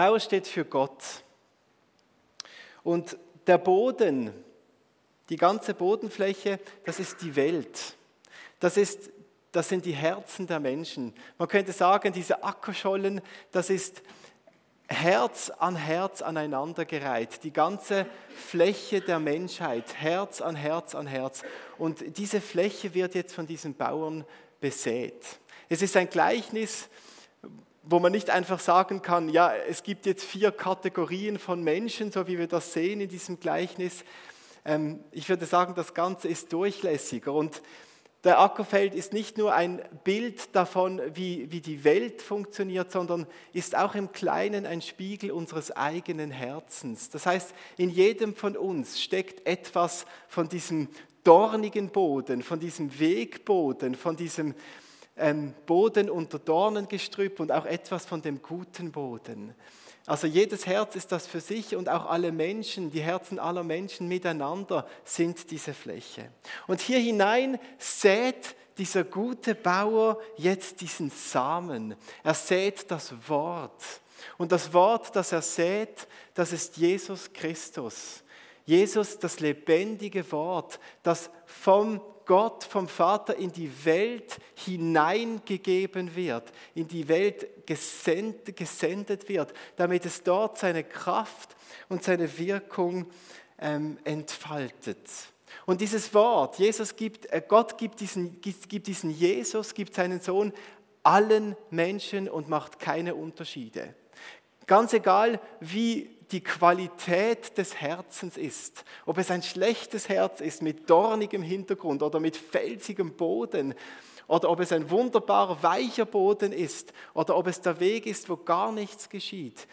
Bauer steht für Gott. Und der Boden, die ganze Bodenfläche, das ist die Welt. Das, ist, das sind die Herzen der Menschen. Man könnte sagen, diese Ackerschollen, das ist Herz an Herz aneinandergereiht. Die ganze Fläche der Menschheit, Herz an Herz an Herz. Und diese Fläche wird jetzt von diesen Bauern besät. Es ist ein Gleichnis, wo man nicht einfach sagen kann, ja, es gibt jetzt vier Kategorien von Menschen, so wie wir das sehen in diesem Gleichnis. Ähm, ich würde sagen, das Ganze ist durchlässiger und der Ackerfeld ist nicht nur ein Bild davon, wie, wie die Welt funktioniert, sondern ist auch im Kleinen ein Spiegel unseres eigenen Herzens. Das heißt, in jedem von uns steckt etwas von diesem dornigen Boden, von diesem Wegboden, von diesem ähm, Boden unter Dornengestrüpp und auch etwas von dem guten Boden. Also jedes Herz ist das für sich und auch alle Menschen, die Herzen aller Menschen miteinander sind diese Fläche. Und hier hinein sät dieser gute Bauer jetzt diesen Samen. Er sät das Wort. Und das Wort, das er sät, das ist Jesus Christus. Jesus, das lebendige Wort, das vom Gott, vom Vater in die Welt hineingegeben wird, in die Welt gesendet, gesendet wird, damit es dort seine Kraft und seine Wirkung ähm, entfaltet. Und dieses Wort, Jesus gibt, äh, Gott gibt diesen, gibt diesen Jesus, gibt seinen Sohn allen Menschen und macht keine Unterschiede. Ganz egal, wie die Qualität des Herzens ist. Ob es ein schlechtes Herz ist mit dornigem Hintergrund oder mit felsigem Boden oder ob es ein wunderbar weicher Boden ist oder ob es der Weg ist, wo gar nichts geschieht.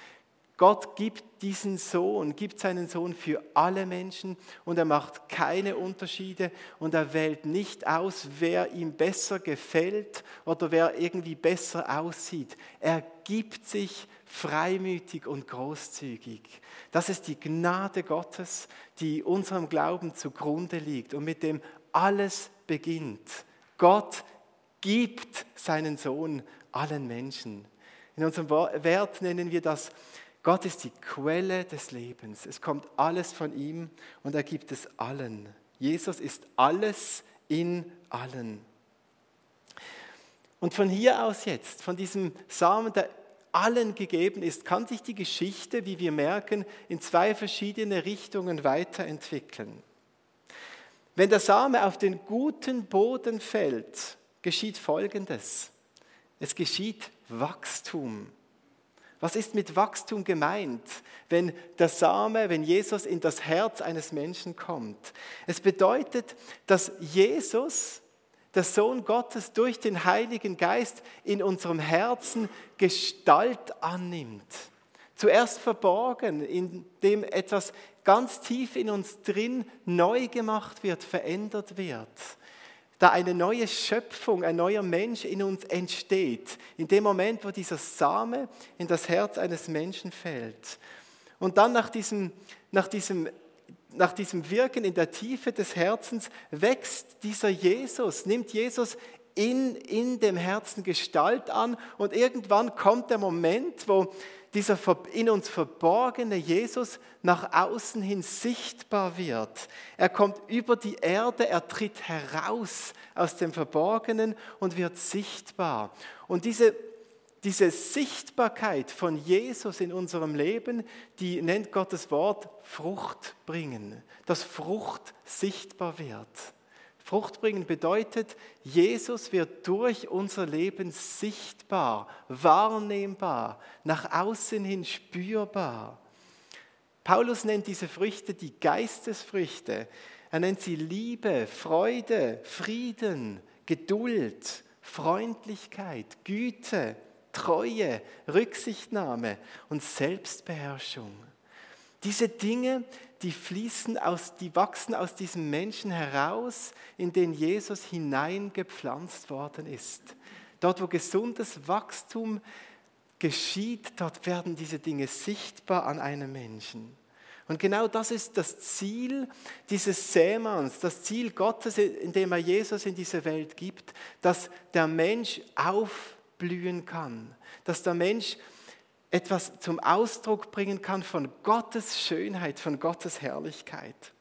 Gott gibt diesen Sohn, gibt seinen Sohn für alle Menschen und er macht keine Unterschiede und er wählt nicht aus, wer ihm besser gefällt oder wer irgendwie besser aussieht. Er gibt sich freimütig und großzügig. Das ist die Gnade Gottes, die unserem Glauben zugrunde liegt und mit dem alles beginnt. Gott gibt seinen Sohn allen Menschen. In unserem Wert nennen wir das Gott ist die Quelle des Lebens. Es kommt alles von ihm und er gibt es allen. Jesus ist alles in allen. Und von hier aus jetzt, von diesem Samen, der allen gegeben ist, kann sich die Geschichte, wie wir merken, in zwei verschiedene Richtungen weiterentwickeln. Wenn der Same auf den guten Boden fällt, geschieht Folgendes. Es geschieht Wachstum. Was ist mit Wachstum gemeint, wenn der Same, wenn Jesus in das Herz eines Menschen kommt? Es bedeutet, dass Jesus, der Sohn Gottes, durch den Heiligen Geist in unserem Herzen Gestalt annimmt. Zuerst verborgen, indem etwas ganz tief in uns drin neu gemacht wird, verändert wird da eine neue Schöpfung, ein neuer Mensch in uns entsteht, in dem Moment, wo dieser Same in das Herz eines Menschen fällt. Und dann nach diesem, nach diesem, nach diesem Wirken in der Tiefe des Herzens wächst dieser Jesus, nimmt Jesus in, in dem Herzen Gestalt an und irgendwann kommt der Moment, wo dieser in uns verborgene Jesus nach außen hin sichtbar wird. Er kommt über die Erde, er tritt heraus aus dem Verborgenen und wird sichtbar. Und diese, diese Sichtbarkeit von Jesus in unserem Leben, die nennt Gottes Wort Frucht bringen, dass Frucht sichtbar wird. Frucht bringen bedeutet, Jesus wird durch unser Leben sichtbar, wahrnehmbar, nach außen hin spürbar. Paulus nennt diese Früchte die Geistesfrüchte. Er nennt sie Liebe, Freude, Frieden, Geduld, Freundlichkeit, Güte, Treue, Rücksichtnahme und Selbstbeherrschung. Diese Dinge, die fließen aus, die wachsen aus diesem Menschen heraus, in den Jesus hineingepflanzt worden ist. Dort, wo gesundes Wachstum geschieht, dort werden diese Dinge sichtbar an einem Menschen. Und genau das ist das Ziel dieses Sämanns, das Ziel Gottes, indem er Jesus in diese Welt gibt, dass der Mensch aufblühen kann, dass der Mensch etwas zum Ausdruck bringen kann von Gottes Schönheit, von Gottes Herrlichkeit.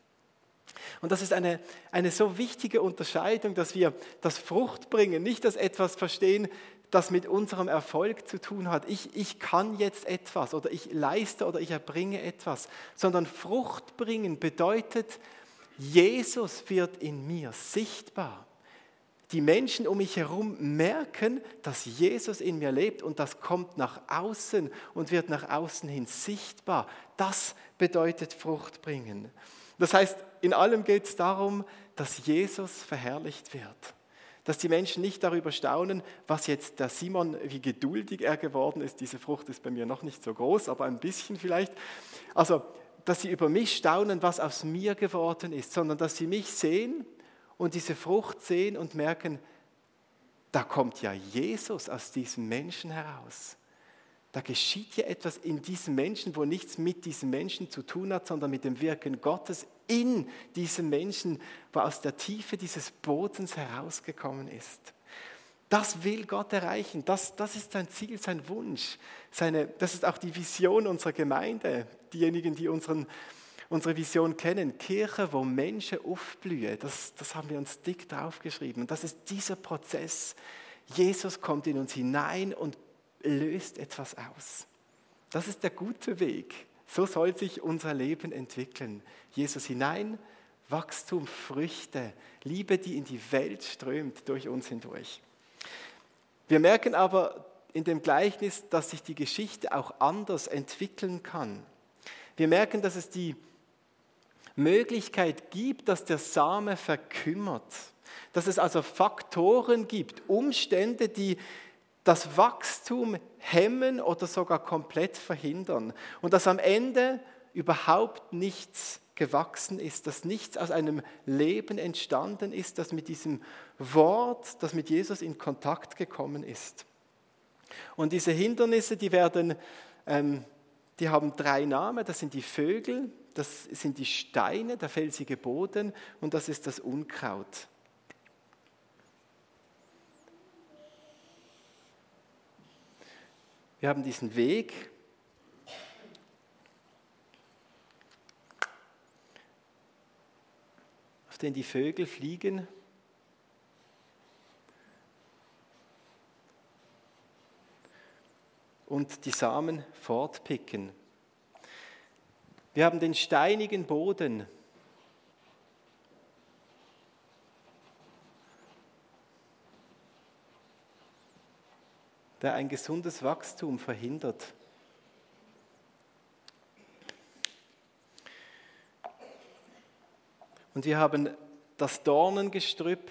Und das ist eine, eine so wichtige Unterscheidung, dass wir das Fruchtbringen nicht als etwas verstehen, das mit unserem Erfolg zu tun hat. Ich, ich kann jetzt etwas oder ich leiste oder ich erbringe etwas, sondern Fruchtbringen bedeutet, Jesus wird in mir sichtbar. Die Menschen um mich herum merken, dass Jesus in mir lebt und das kommt nach außen und wird nach außen hin sichtbar. Das bedeutet Fruchtbringen. Das heißt, in allem geht es darum, dass Jesus verherrlicht wird. Dass die Menschen nicht darüber staunen, was jetzt der Simon, wie geduldig er geworden ist. Diese Frucht ist bei mir noch nicht so groß, aber ein bisschen vielleicht. Also, dass sie über mich staunen, was aus mir geworden ist, sondern dass sie mich sehen und diese Frucht sehen und merken, da kommt ja Jesus aus diesem Menschen heraus. Da geschieht ja etwas in diesem Menschen, wo nichts mit diesem Menschen zu tun hat, sondern mit dem Wirken Gottes in diesem Menschen, wo aus der Tiefe dieses Bodens herausgekommen ist. Das will Gott erreichen. Das, das ist sein Ziel, sein Wunsch. Seine, das ist auch die Vision unserer Gemeinde. Diejenigen, die unseren, unsere Vision kennen. Kirche, wo Menschen aufblühen. Das, das haben wir uns dick draufgeschrieben. Und das ist dieser Prozess. Jesus kommt in uns hinein und löst etwas aus. Das ist der gute Weg. So soll sich unser Leben entwickeln. Jesus hinein, Wachstum, Früchte, Liebe, die in die Welt strömt durch uns hindurch. Wir merken aber in dem Gleichnis, dass sich die Geschichte auch anders entwickeln kann. Wir merken, dass es die Möglichkeit gibt, dass der Same verkümmert, dass es also Faktoren gibt, Umstände, die das Wachstum hemmen oder sogar komplett verhindern. Und dass am Ende überhaupt nichts gewachsen ist, dass nichts aus einem Leben entstanden ist, das mit diesem Wort, das mit Jesus in Kontakt gekommen ist. Und diese Hindernisse, die werden, ähm, die haben drei Namen. Das sind die Vögel, das sind die Steine, der felsige Boden und das ist das Unkraut. Wir haben diesen Weg. auf den die Vögel fliegen. Und die Samen fortpicken. Wir haben den steinigen Boden. der ein gesundes Wachstum verhindert. Und wir haben das Dornengestrüpp,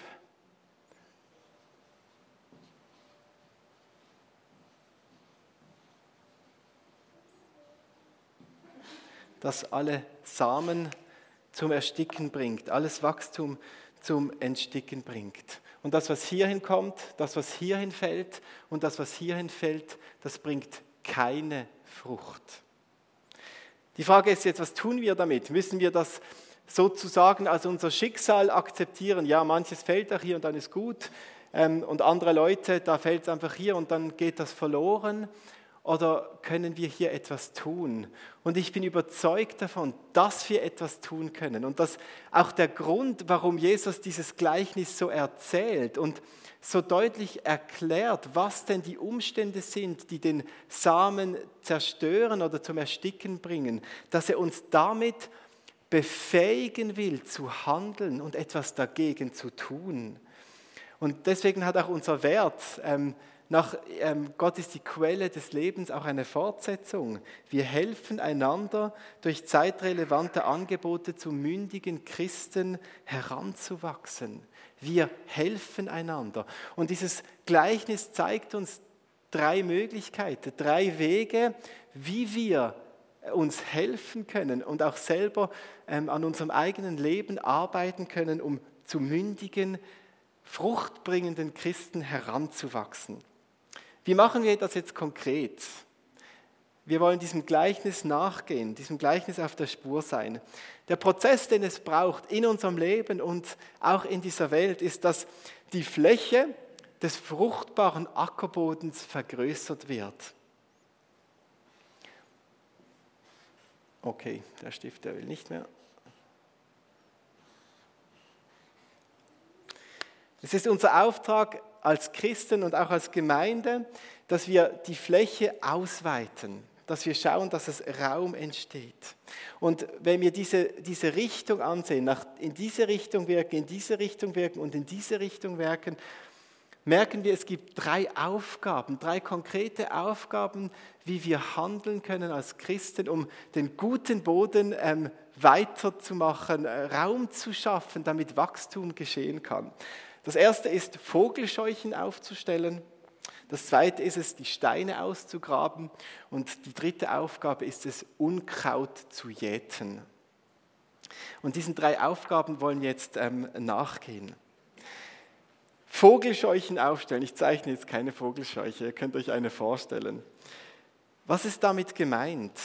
das alle Samen zum Ersticken bringt, alles Wachstum zum Entsticken bringt. Und das, was hierhin kommt, das, was hierhin fällt und das, was hierhin fällt, das bringt keine Frucht. Die Frage ist jetzt, was tun wir damit? Müssen wir das sozusagen als unser Schicksal akzeptieren? Ja, manches fällt auch hier und dann ist gut. Ähm, und andere Leute, da fällt es einfach hier und dann geht das verloren oder können wir hier etwas tun? Und ich bin überzeugt davon, dass wir etwas tun können. Und dass auch der Grund, warum Jesus dieses Gleichnis so erzählt und so deutlich erklärt, was denn die Umstände sind, die den Samen zerstören oder zum Ersticken bringen, dass er uns damit befähigen will zu handeln und etwas dagegen zu tun. Und deswegen hat auch unser Wert, ähm, nach ähm, Gott ist die Quelle des Lebens auch eine Fortsetzung. Wir helfen einander durch zeitrelevante Angebote zu mündigen Christen heranzuwachsen. Wir helfen einander. Und dieses Gleichnis zeigt uns drei Möglichkeiten, drei Wege, wie wir uns helfen können und auch selber ähm, an unserem eigenen Leben arbeiten können, um zu mündigen, fruchtbringenden Christen heranzuwachsen. Wie machen wir das jetzt konkret? Wir wollen diesem Gleichnis nachgehen, diesem Gleichnis auf der Spur sein. Der Prozess, den es braucht in unserem Leben und auch in dieser Welt, ist, dass die Fläche des fruchtbaren Ackerbodens vergrößert wird. Okay, der Stift, der will nicht mehr. Es ist unser Auftrag als Christen und auch als Gemeinde, dass wir die Fläche ausweiten, dass wir schauen, dass es Raum entsteht. Und wenn wir diese, diese Richtung ansehen, nach, in diese Richtung wirken, in diese Richtung wirken und in diese Richtung wirken, merken wir, es gibt drei Aufgaben, drei konkrete Aufgaben, wie wir handeln können als Christen, um den guten Boden ähm, weiterzumachen, äh, Raum zu schaffen, damit Wachstum geschehen kann. Das erste ist, Vogelscheuchen aufzustellen. Das zweite ist es, die Steine auszugraben. Und die dritte Aufgabe ist es, Unkraut zu jäten. Und diesen drei Aufgaben wollen wir jetzt ähm, nachgehen. Vogelscheuchen aufstellen. Ich zeichne jetzt keine Vogelscheuche, ihr könnt euch eine vorstellen. Was ist damit gemeint?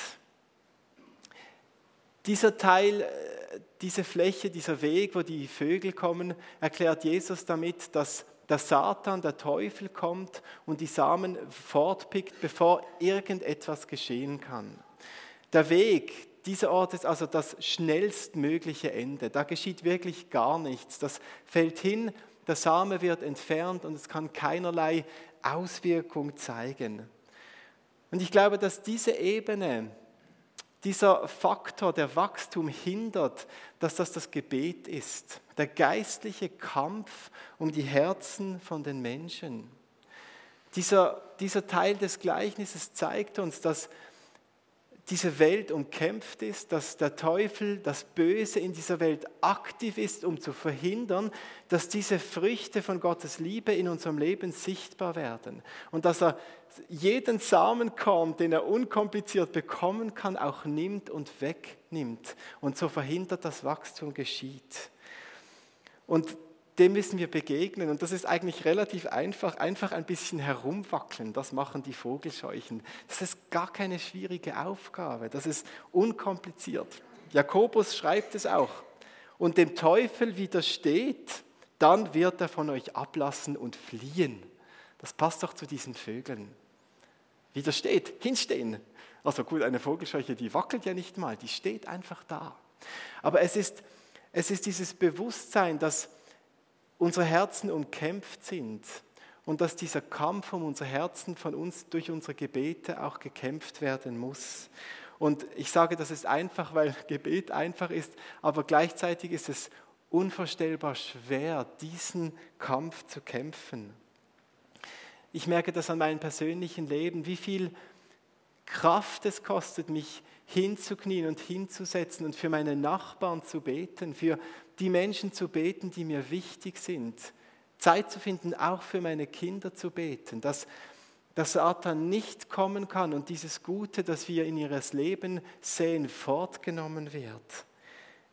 Dieser Teil, äh, diese Fläche, dieser Weg, wo die Vögel kommen, erklärt Jesus damit, dass der Satan, der Teufel kommt und die Samen fortpickt, bevor irgendetwas geschehen kann. Der Weg, dieser Ort ist also das schnellstmögliche Ende. Da geschieht wirklich gar nichts. Das fällt hin der Same wird entfernt und es kann keinerlei Auswirkung zeigen. Und ich glaube, dass diese Ebene, dieser Faktor, der Wachstum hindert, dass das das Gebet ist, der geistliche Kampf um die Herzen von den Menschen. Dieser, dieser Teil des Gleichnisses zeigt uns, dass diese Welt umkämpft ist, dass der Teufel, das Böse in dieser Welt aktiv ist, um zu verhindern, dass diese Früchte von Gottes Liebe in unserem Leben sichtbar werden und dass er jeden Samenkorn, den er unkompliziert bekommen kann, auch nimmt und wegnimmt und so verhindert, dass Wachstum geschieht. Und dem müssen wir begegnen. Und das ist eigentlich relativ einfach. Einfach ein bisschen herumwackeln, das machen die Vogelscheuchen. Das ist gar keine schwierige Aufgabe. Das ist unkompliziert. Jakobus schreibt es auch. Und dem Teufel widersteht, dann wird er von euch ablassen und fliehen. Das passt doch zu diesen Vögeln. Widersteht, hinstehen. Also gut, eine Vogelscheuche, die wackelt ja nicht mal, die steht einfach da. Aber es ist, es ist dieses Bewusstsein, dass unsere Herzen umkämpft sind und dass dieser Kampf um unser Herzen von uns durch unsere Gebete auch gekämpft werden muss. Und ich sage, das ist einfach, weil Gebet einfach ist, aber gleichzeitig ist es unvorstellbar schwer, diesen Kampf zu kämpfen. Ich merke das an meinem persönlichen Leben, wie viel Kraft es kostet, mich hinzuknien und hinzusetzen und für meine Nachbarn zu beten, für die Menschen zu beten, die mir wichtig sind. Zeit zu finden, auch für meine Kinder zu beten, dass der Satan nicht kommen kann und dieses Gute, das wir in ihres Leben sehen, fortgenommen wird.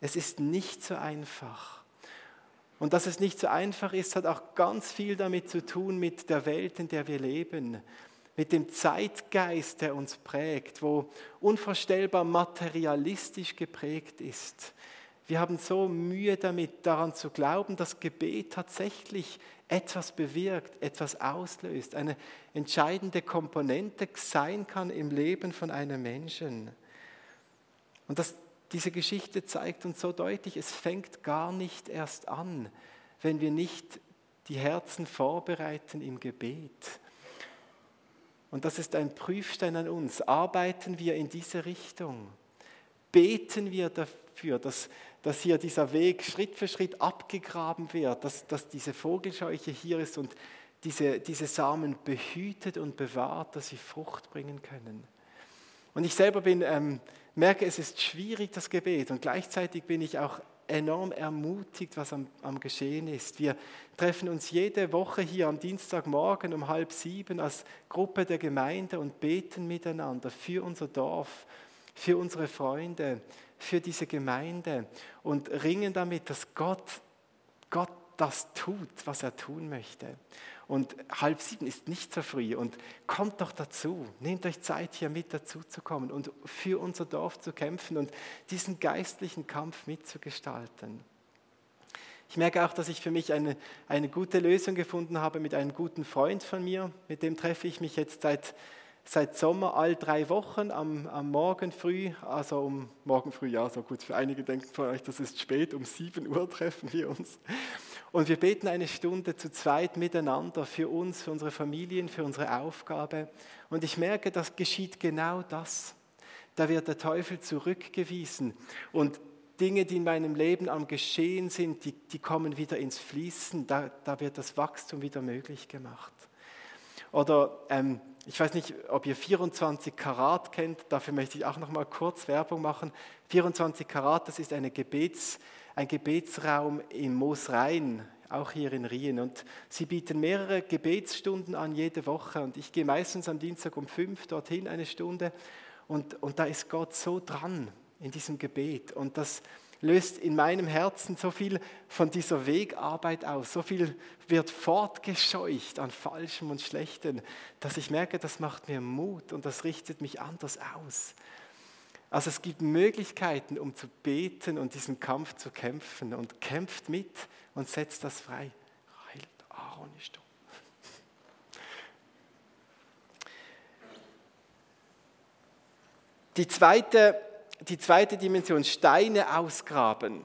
Es ist nicht so einfach. Und dass es nicht so einfach ist, hat auch ganz viel damit zu tun mit der Welt, in der wir leben, mit dem Zeitgeist, der uns prägt, wo unvorstellbar materialistisch geprägt ist. Wir haben so Mühe damit, daran zu glauben, dass Gebet tatsächlich etwas bewirkt, etwas auslöst, eine entscheidende Komponente sein kann im Leben von einem Menschen. Und das, diese Geschichte zeigt uns so deutlich, es fängt gar nicht erst an, wenn wir nicht die Herzen vorbereiten im Gebet. Und das ist ein Prüfstein an uns. Arbeiten wir in diese Richtung? Beten wir dafür, dass, dass hier dieser Weg Schritt für Schritt abgegraben wird, dass, dass diese Vogelscheuche hier ist und diese, diese Samen behütet und bewahrt, dass sie Frucht bringen können. Und ich selber bin, ähm, merke, es ist schwierig, das Gebet. Und gleichzeitig bin ich auch enorm ermutigt, was am, am Geschehen ist. Wir treffen uns jede Woche hier am Dienstagmorgen um halb sieben als Gruppe der Gemeinde und beten miteinander für unser Dorf, für unsere Freunde, für diese Gemeinde und ringen damit, dass Gott, Gott das tut, was er tun möchte. Und halb sieben ist nicht so früh. Und kommt doch dazu. Nehmt euch Zeit, hier mit dazu zu kommen und für unser Dorf zu kämpfen und diesen geistlichen Kampf mitzugestalten. Ich merke auch, dass ich für mich eine, eine gute Lösung gefunden habe mit einem guten Freund von mir. Mit dem treffe ich mich jetzt seit seit Sommer all drei Wochen am, am Morgen früh, also um morgen früh, ja, so gut, für einige denken von euch, das ist spät, um 7 Uhr treffen wir uns. Und wir beten eine Stunde zu zweit miteinander für uns, für unsere Familien, für unsere Aufgabe. Und ich merke, das geschieht genau das. Da wird der Teufel zurückgewiesen und Dinge, die in meinem Leben am Geschehen sind, die, die kommen wieder ins Fließen. Da, da wird das Wachstum wieder möglich gemacht. Oder ähm, ich weiß nicht, ob ihr 24 Karat kennt, dafür möchte ich auch noch mal kurz Werbung machen. 24 Karat, das ist eine Gebets, ein Gebetsraum in Moosrhein, auch hier in Rien. Und sie bieten mehrere Gebetsstunden an jede Woche. Und ich gehe meistens am Dienstag um fünf dorthin eine Stunde. Und, und da ist Gott so dran in diesem Gebet. Und das löst in meinem Herzen so viel von dieser Wegarbeit aus, so viel wird fortgescheucht an Falschem und Schlechtem, dass ich merke, das macht mir Mut und das richtet mich anders aus. Also es gibt Möglichkeiten, um zu beten und diesen Kampf zu kämpfen und kämpft mit und setzt das frei. Aaron ist da. Die zweite die zweite Dimension, Steine ausgraben.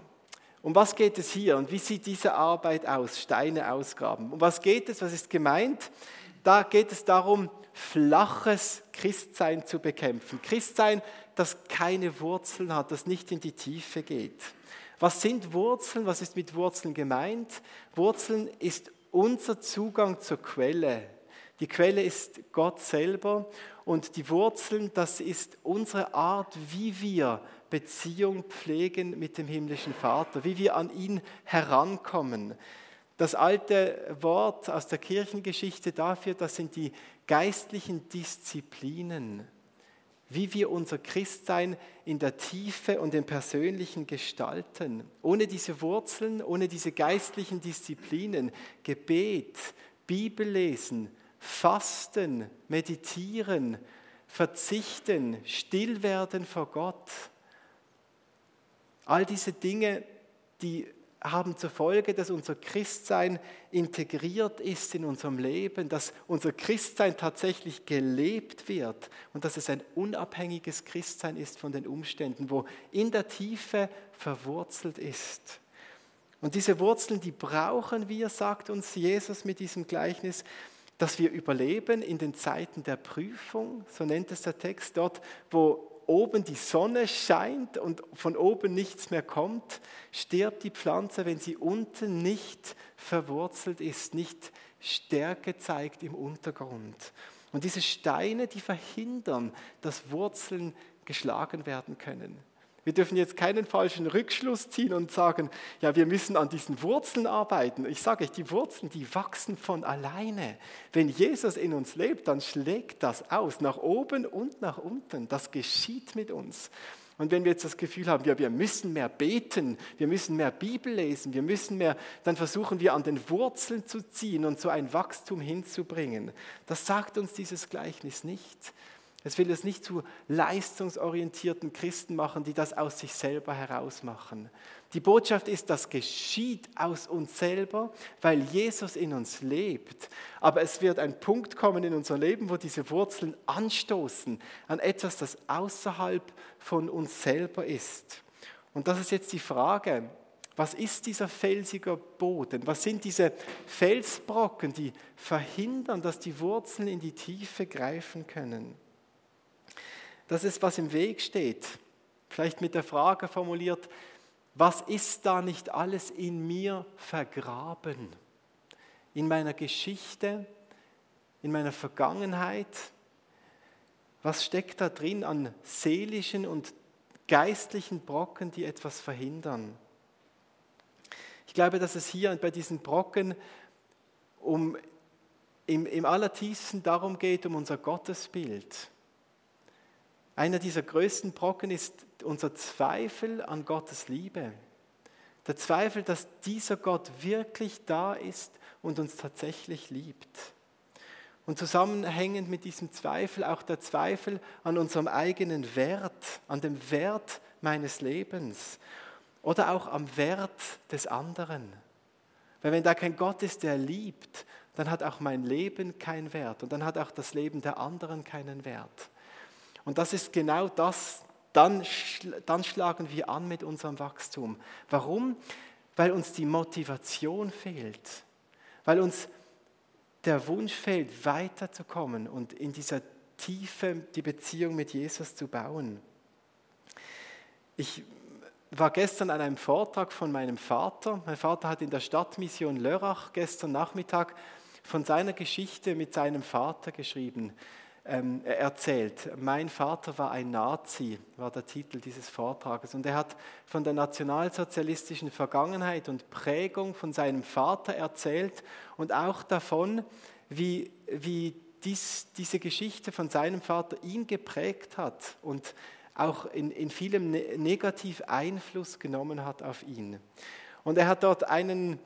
Um was geht es hier und wie sieht diese Arbeit aus, Steine ausgraben? Um was geht es, was ist gemeint? Da geht es darum, flaches Christsein zu bekämpfen. Christsein, das keine Wurzeln hat, das nicht in die Tiefe geht. Was sind Wurzeln? Was ist mit Wurzeln gemeint? Wurzeln ist unser Zugang zur Quelle. Die Quelle ist Gott selber und die Wurzeln, das ist unsere Art, wie wir Beziehung pflegen mit dem himmlischen Vater, wie wir an ihn herankommen. Das alte Wort aus der Kirchengeschichte dafür, das sind die geistlichen Disziplinen, wie wir unser Christsein in der Tiefe und im Persönlichen gestalten. Ohne diese Wurzeln, ohne diese geistlichen Disziplinen, Gebet, Bibellesen, Fasten, Meditieren, Verzichten, Stillwerden vor Gott. All diese Dinge, die haben zur Folge, dass unser Christsein integriert ist in unserem Leben, dass unser Christsein tatsächlich gelebt wird und dass es ein unabhängiges Christsein ist von den Umständen, wo in der Tiefe verwurzelt ist. Und diese Wurzeln, die brauchen wir, sagt uns Jesus mit diesem Gleichnis, dass wir überleben in den Zeiten der Prüfung, so nennt es der Text dort, wo oben die Sonne scheint und von oben nichts mehr kommt, stirbt die Pflanze, wenn sie unten nicht verwurzelt ist, nicht Stärke zeigt im Untergrund. Und diese Steine, die verhindern, dass Wurzeln geschlagen werden können. Wir dürfen jetzt keinen falschen Rückschluss ziehen und sagen, ja, wir müssen an diesen Wurzeln arbeiten. Ich sage euch, die Wurzeln, die wachsen von alleine. Wenn Jesus in uns lebt, dann schlägt das aus, nach oben und nach unten. Das geschieht mit uns. Und wenn wir jetzt das Gefühl haben, ja, wir müssen mehr beten, wir müssen mehr Bibel lesen, wir müssen mehr, dann versuchen wir an den Wurzeln zu ziehen und so ein Wachstum hinzubringen. Das sagt uns dieses Gleichnis nicht. Es will es nicht zu leistungsorientierten Christen machen, die das aus sich selber herausmachen. Die Botschaft ist, das geschieht aus uns selber, weil Jesus in uns lebt. Aber es wird ein Punkt kommen in unser Leben, wo diese Wurzeln anstoßen an etwas, das außerhalb von uns selber ist. Und das ist jetzt die Frage, was ist dieser felsige Boden? Was sind diese Felsbrocken, die verhindern, dass die Wurzeln in die Tiefe greifen können? Das ist, was im Weg steht. Vielleicht mit der Frage formuliert, was ist da nicht alles in mir vergraben? In meiner Geschichte, in meiner Vergangenheit? Was steckt da drin an seelischen und geistlichen Brocken, die etwas verhindern? Ich glaube, dass es hier bei diesen Brocken um, im, im allertiefsten darum geht, um unser Gottesbild. Einer dieser größten Brocken ist unser Zweifel an Gottes Liebe. Der Zweifel, dass dieser Gott wirklich da ist und uns tatsächlich liebt. Und zusammenhängend mit diesem Zweifel auch der Zweifel an unserem eigenen Wert, an dem Wert meines Lebens oder auch am Wert des anderen. Weil wenn da kein Gott ist, der liebt, dann hat auch mein Leben keinen Wert und dann hat auch das Leben der anderen keinen Wert. Und das ist genau das, dann, dann schlagen wir an mit unserem Wachstum. Warum? Weil uns die Motivation fehlt, weil uns der Wunsch fehlt, weiterzukommen und in dieser Tiefe die Beziehung mit Jesus zu bauen. Ich war gestern an einem Vortrag von meinem Vater. Mein Vater hat in der Stadtmission Lörrach gestern Nachmittag von seiner Geschichte mit seinem Vater geschrieben, ähm, erzählt. Mein Vater war ein Nazi, war der Titel dieses Vortrages. Und er hat von der nationalsozialistischen Vergangenheit und Prägung von seinem Vater erzählt und auch davon, wie, wie dies, diese Geschichte von seinem Vater ihn geprägt hat und auch in, in vielem ne-, negativ Einfluss genommen hat auf ihn. Und er hat dort einen,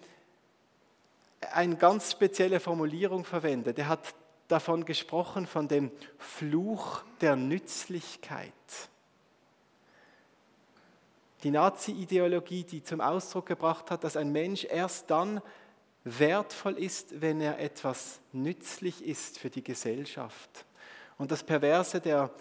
eine ganz spezielle Formulierung verwendet. Er hat davon gesprochen, von dem Fluch der Nützlichkeit. Die Nazi-Ideologie, die zum Ausdruck gebracht hat, dass ein Mensch erst dann wertvoll ist, wenn er etwas nützlich ist für die Gesellschaft. Und das Perverse der,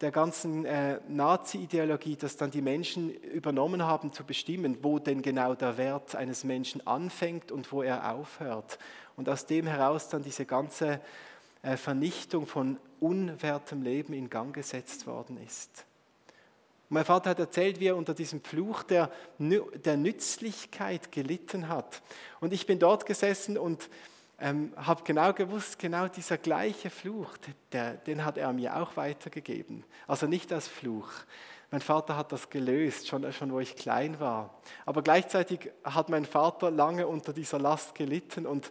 der ganzen äh, Nazi-Ideologie, dass dann die Menschen übernommen haben zu bestimmen, wo denn genau der Wert eines Menschen anfängt und wo er aufhört. Und aus dem heraus dann diese ganze Vernichtung von unwertem Leben in Gang gesetzt worden ist. Mein Vater hat erzählt, wie er unter diesem Fluch der, der Nützlichkeit gelitten hat. Und ich bin dort gesessen und ähm, habe genau gewusst, genau dieser gleiche Fluch, der, den hat er mir auch weitergegeben. Also nicht als Fluch. Mein Vater hat das gelöst, schon, schon wo ich klein war. Aber gleichzeitig hat mein Vater lange unter dieser Last gelitten und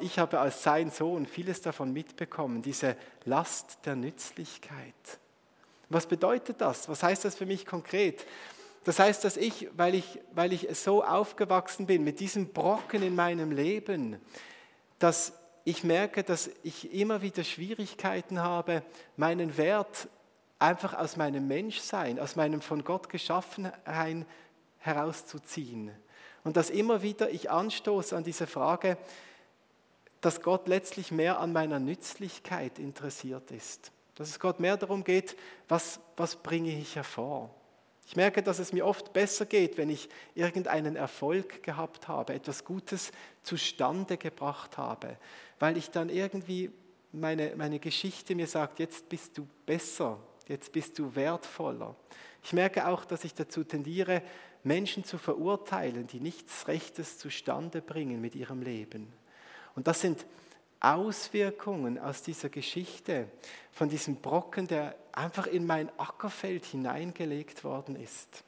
ich habe als sein Sohn vieles davon mitbekommen, diese Last der Nützlichkeit. Was bedeutet das? Was heißt das für mich konkret? Das heißt, dass ich, weil ich, weil ich so aufgewachsen bin mit diesem Brocken in meinem Leben, dass ich merke, dass ich immer wieder Schwierigkeiten habe, meinen Wert einfach aus meinem Menschsein, aus meinem von Gott geschaffenheit herauszuziehen. Und dass immer wieder ich anstoße an diese Frage, dass Gott letztlich mehr an meiner Nützlichkeit interessiert ist. Dass es Gott mehr darum geht, was, was bringe ich hervor. Ich merke, dass es mir oft besser geht, wenn ich irgendeinen Erfolg gehabt habe, etwas Gutes zustande gebracht habe, weil ich dann irgendwie meine, meine Geschichte mir sagt, jetzt bist du besser, jetzt bist du wertvoller. Ich merke auch, dass ich dazu tendiere, Menschen zu verurteilen, die nichts Rechtes zustande bringen mit ihrem Leben. Und das sind Auswirkungen aus dieser Geschichte, von diesem Brocken, der einfach in mein Ackerfeld hineingelegt worden ist.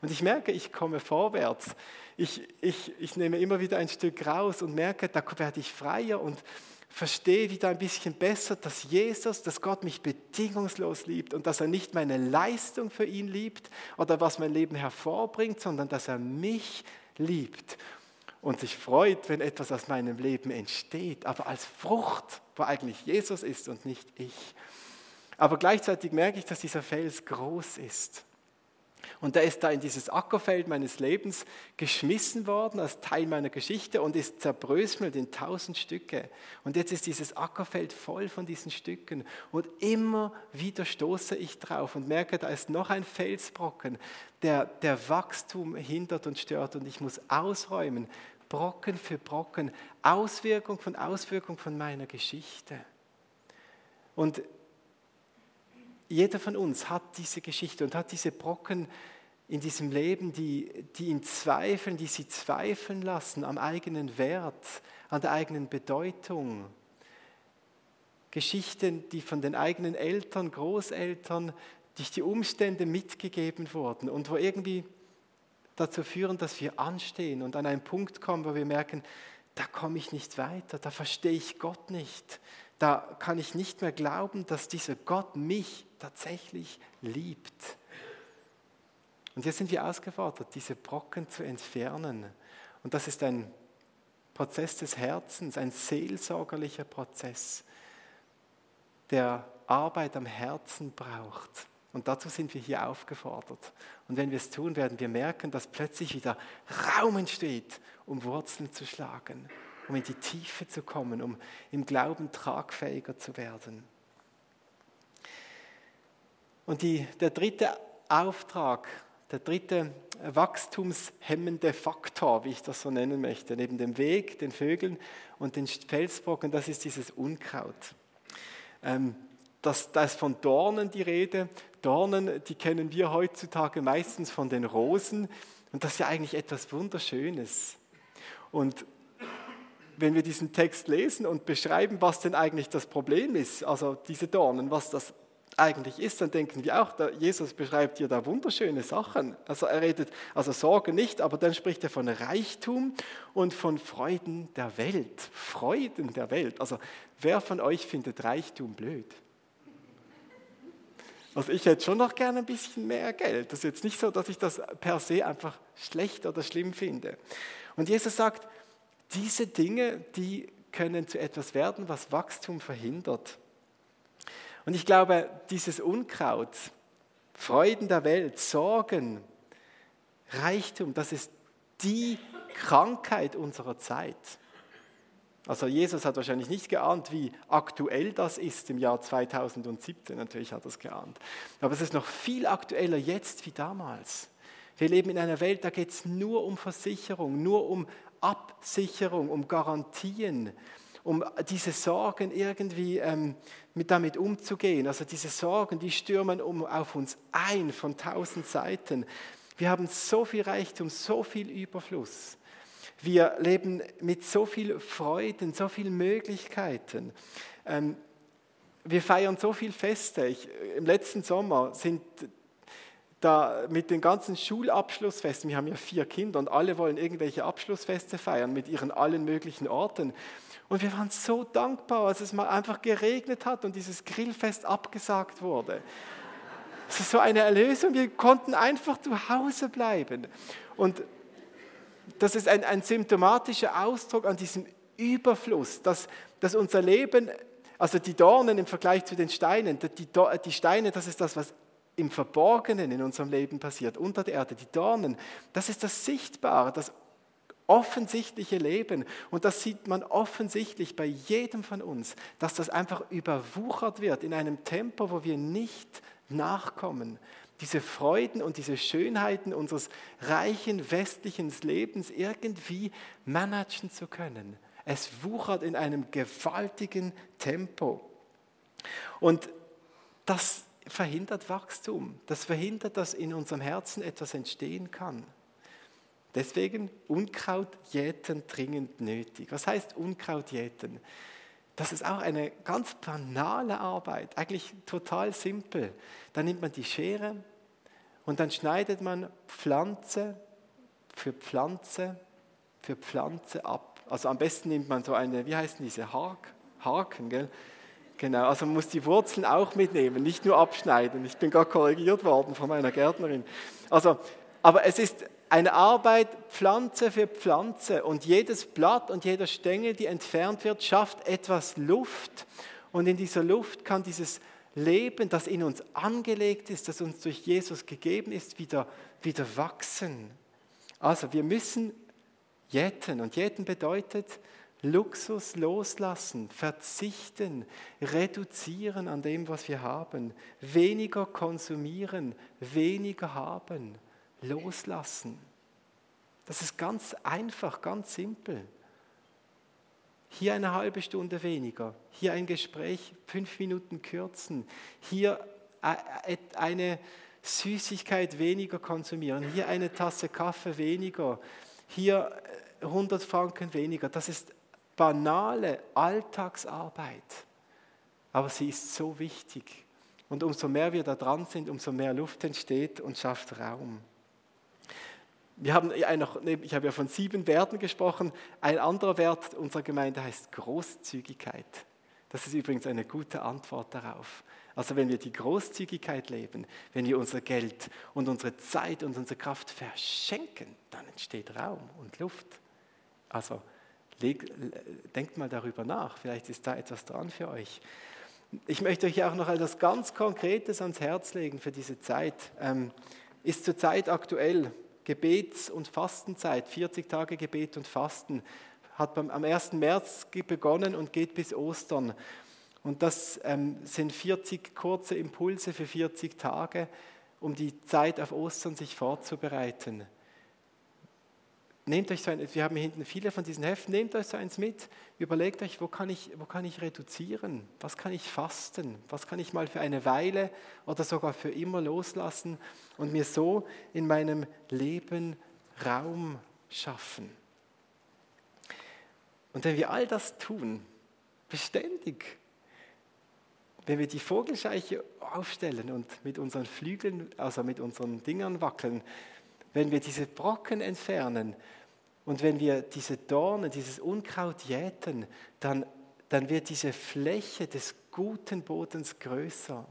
Und ich merke, ich komme vorwärts. Ich, ich, ich nehme immer wieder ein Stück raus und merke, da werde ich freier und verstehe wieder ein bisschen besser, dass Jesus, dass Gott mich bedingungslos liebt und dass er nicht meine Leistung für ihn liebt oder was mein Leben hervorbringt, sondern dass er mich liebt und sich freut, wenn etwas aus meinem Leben entsteht, aber als Frucht, wo eigentlich Jesus ist und nicht ich. Aber gleichzeitig merke ich, dass dieser Fels groß ist. Und der ist da in dieses Ackerfeld meines Lebens geschmissen worden als Teil meiner Geschichte und ist zerbröselt in tausend Stücke. Und jetzt ist dieses Ackerfeld voll von diesen Stücken. Und immer wieder stoße ich drauf und merke, da ist noch ein Felsbrocken, der, der Wachstum hindert und stört. Und ich muss ausräumen, Brocken für Brocken, Auswirkung von Auswirkung von meiner Geschichte. Und jeder von uns hat diese Geschichte und hat diese Brocken in diesem Leben, die, die ihn zweifeln, die sie zweifeln lassen am eigenen Wert, an der eigenen Bedeutung. Geschichten, die von den eigenen Eltern, Großeltern, durch die Umstände mitgegeben wurden und wo irgendwie dazu führen, dass wir anstehen und an einen Punkt kommen, wo wir merken, da komme ich nicht weiter, da verstehe ich Gott nicht, da kann ich nicht mehr glauben, dass dieser Gott mich tatsächlich liebt. Und jetzt sind wir ausgefordert, diese Brocken zu entfernen. Und das ist ein Prozess des Herzens, ein seelsorgerlicher Prozess, der Arbeit am Herzen braucht. Und dazu sind wir hier aufgefordert. Und wenn wir es tun, werden wir merken, dass plötzlich wieder Raum entsteht, um Wurzeln zu schlagen. um in die Tiefe zu kommen, um im Glauben tragfähiger zu werden. Und die, der dritte Auftrag, der dritte wachstumshemmende Faktor, wie ich das so nennen möchte, neben dem Weg, den Vögeln und den Felsbrocken, das ist dieses Unkraut. Ähm, das, da ist von Dornen die Rede. Dornen, die kennen wir heutzutage meistens von den Rosen. Und das ist ja eigentlich etwas Wunderschönes. Und wenn wir diesen Text lesen und beschreiben, was denn eigentlich das Problem ist, also diese Dornen, was das eigentlich ist, dann denken wir auch, Jesus beschreibt hier da wunderschöne Sachen. Also er redet, also Sorge nicht, aber dann spricht er von Reichtum und von Freuden der Welt. Freuden der Welt. Also wer von euch findet Reichtum blöd? Also ich hätte schon noch gerne ein bisschen mehr Geld. Das ist jetzt nicht so, dass ich das per se einfach schlecht oder schlimm finde. Und Jesus sagt, diese Dinge, die können zu etwas werden, was Wachstum verhindert. Und ich glaube, dieses Unkraut, Freuden der Welt, Sorgen, Reichtum, das ist die Krankheit unserer Zeit. Also Jesus hat wahrscheinlich nicht geahnt, wie aktuell das ist im Jahr 2017. Natürlich hat er es geahnt. Aber es ist noch viel aktueller jetzt wie damals. Wir leben in einer Welt, da geht es nur um Versicherung, nur um Absicherung, um Garantien, um diese Sorgen irgendwie ähm, mit damit umzugehen. Also diese Sorgen, die stürmen um auf uns ein von tausend Seiten. Wir haben so viel Reichtum, so viel Überfluss. Wir leben mit so viel Freuden, so vielen Möglichkeiten. Ähm, wir feiern so viel Feste. Ich, Im letzten Sommer sind da mit den ganzen Schulabschlussfesten, wir haben ja vier Kinder und alle wollen irgendwelche Abschlussfeste feiern mit ihren allen möglichen Orten. Und wir waren so dankbar, als es mal einfach geregnet hat und dieses Grillfest abgesagt wurde. Es ist so eine Erlösung, wir konnten einfach zu Hause bleiben. Und das ist ein, ein symptomatischer Ausdruck an diesem Überfluss, dass, dass unser Leben, also die Dornen im Vergleich zu den Steinen, die, die Steine, das ist das, was im Verborgenen in unserem Leben passiert, unter der Erde. Die Dornen, das ist das Sichtbare, das offensichtliche Leben. Und das sieht man offensichtlich bei jedem von uns, dass das einfach überwuchert wird in einem Tempo, wo wir nicht nachkommen. Diese Freuden und diese Schönheiten unseres reichen westlichen Lebens irgendwie managen zu können. Es wuchert in einem gewaltigen Tempo. Und das verhindert Wachstum. Das verhindert, dass in unserem Herzen etwas entstehen kann. Deswegen Unkraut jäten dringend nötig. Was heißt Unkraut jäten? Das ist auch eine ganz banale Arbeit, eigentlich total simpel. Da nimmt man die Schere und dann schneidet man Pflanze für Pflanze für Pflanze ab. Also am besten nimmt man so eine, wie heißen diese, Hark, Haken, gell? Genau, also man muss die Wurzeln auch mitnehmen, nicht nur abschneiden. Ich bin gar korrigiert worden von meiner Gärtnerin. Also, aber es ist eine Arbeit Pflanze für Pflanze und jedes Blatt und jeder Stängel, die entfernt wird, schafft etwas Luft. Und in dieser Luft kann dieses Leben, das in uns angelegt ist, das uns durch Jesus gegeben ist, wieder, wieder wachsen. Also wir müssen jäten. Und jäten bedeutet Luxus loslassen, verzichten, reduzieren an dem, was wir haben, weniger konsumieren, weniger haben loslassen. Das ist ganz einfach, ganz simpel. Hier eine halbe Stunde weniger, hier ein Gespräch fünf Minuten kürzen, hier eine Süßigkeit weniger konsumieren, hier eine Tasse Kaffee weniger, hier 100 äh, Franken weniger. Das ist banale Alltagsarbeit, aber sie ist so wichtig. Und umso mehr wir da dran sind, umso mehr Luft entsteht und schafft Raum. Wir haben noch, ich habe ja von sieben Werten gesprochen. Ein anderer Wert unserer Gemeinde heißt Großzügigkeit. Das ist übrigens eine gute Antwort darauf. Also wenn wir die Großzügigkeit leben, wenn wir unser Geld und unsere Zeit und unsere Kraft verschenken, dann entsteht Raum und Luft. Also denkt mal darüber nach, vielleicht ist da etwas dran für euch. Ich möchte euch auch noch etwas ganz Konkretes ans Herz legen für diese Zeit. Ähm, ist zurzeit aktuell Gebets- und Fastenzeit, 40 Tage Gebet und Fasten, hat am 1. März begonnen und geht bis Ostern. Und das ähm, sind 40 kurze Impulse für 40 Tage, um die Zeit auf Ostern sich vorzubereiten. Nehmt euch so ein, wir haben hier hinten viele von diesen Heften, nehmt euch so eins mit, überlegt euch, wo kann ich, wo kann ich reduzieren, was kann ich fasten, was kann ich mal für eine Weile oder sogar für immer loslassen und mir so in meinem Leben Raum schaffen. Und wenn wir all das tun, beständig, wenn wir die Vogelscheiche aufstellen und mit unseren Flügeln, also mit unseren Dingern wackeln, wenn wir diese Brocken entfernen und wenn wir diese Dornen, dieses Unkraut jäten, dann, dann wird diese Fläche des guten Bodens größer.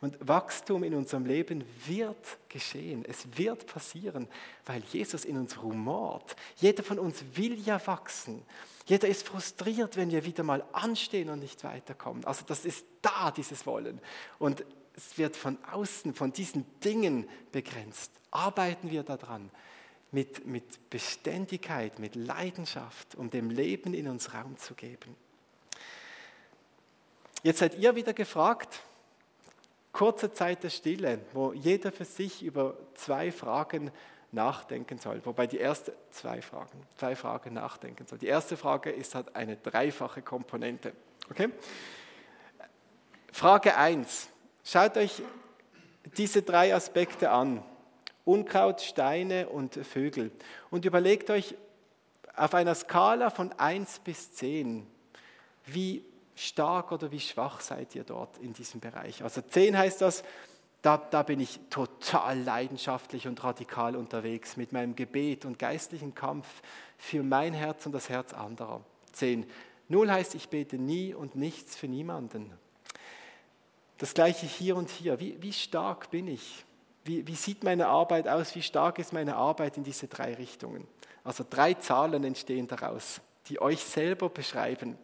Und Wachstum in unserem Leben wird geschehen. Es wird passieren, weil Jesus in uns rumort. Jeder von uns will ja wachsen. Jeder ist frustriert, wenn wir wieder mal anstehen und nicht weiterkommen. Also das ist da, dieses Wollen. Und es wird von außen, von diesen Dingen begrenzt. Arbeiten wir daran mit, mit Beständigkeit, mit Leidenschaft, um dem Leben in uns Raum zu geben. Jetzt seid ihr wieder gefragt, kurze Zeit der Stille, wo jeder für sich über zwei Fragen nachdenken soll. Wobei die erste zwei Fragen, zwei Fragen nachdenken soll. Die erste Frage ist halt eine dreifache Komponente. Okay? Frage 1. Schaut euch diese drei Aspekte an. Unkraut, Steine und Vögel. Und überlegt euch auf einer Skala von 1 bis 10, wie stark oder wie schwach seid ihr dort in diesem Bereich. Also 10 heißt das, da, da bin ich total leidenschaftlich und radikal unterwegs mit meinem Gebet und geistlichen Kampf für mein Herz und das Herz anderer. 10. 0 heißt, ich bete nie und nichts für niemanden. Das gleiche hier und hier. Wie, wie stark bin ich? Wie, wie sieht meine Arbeit aus? Wie stark ist meine Arbeit in diese drei Richtungen? Also drei Zahlen entstehen daraus, die euch selber beschreiben.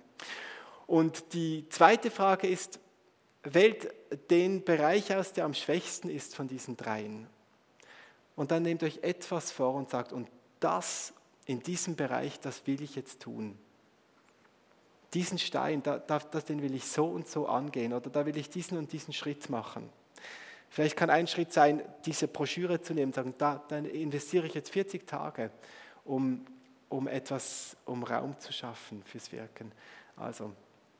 Und die zweite Frage ist, wählt den Bereich aus, der am schwächsten ist von diesen dreien. Und dann nehmt euch etwas vor und sagt, und das in diesem Bereich, das will ich jetzt tun diesen Stein, da, da, den will ich so und so angehen oder da will ich diesen und diesen Schritt machen. Vielleicht kann ein Schritt sein, diese Broschüre zu nehmen, sagen, da, dann investiere ich jetzt 40 Tage, um, um etwas, um Raum zu schaffen fürs Wirken. Also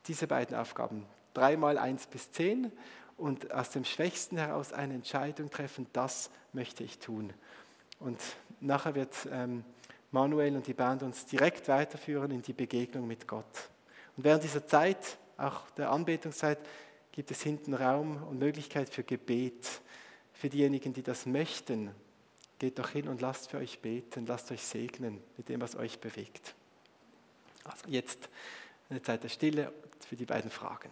diese beiden Aufgaben, dreimal eins bis zehn und aus dem Schwächsten heraus eine Entscheidung treffen, das möchte ich tun. Und nachher wird ähm, Manuel und die Band uns direkt weiterführen in die Begegnung mit Gott. Und während dieser Zeit, auch der Anbetungszeit, gibt es hinten Raum und Möglichkeit für Gebet. Für diejenigen, die das möchten, geht doch hin und lasst für euch beten, lasst euch segnen mit dem, was euch bewegt. Also jetzt eine Zeit der Stille für die beiden Fragen.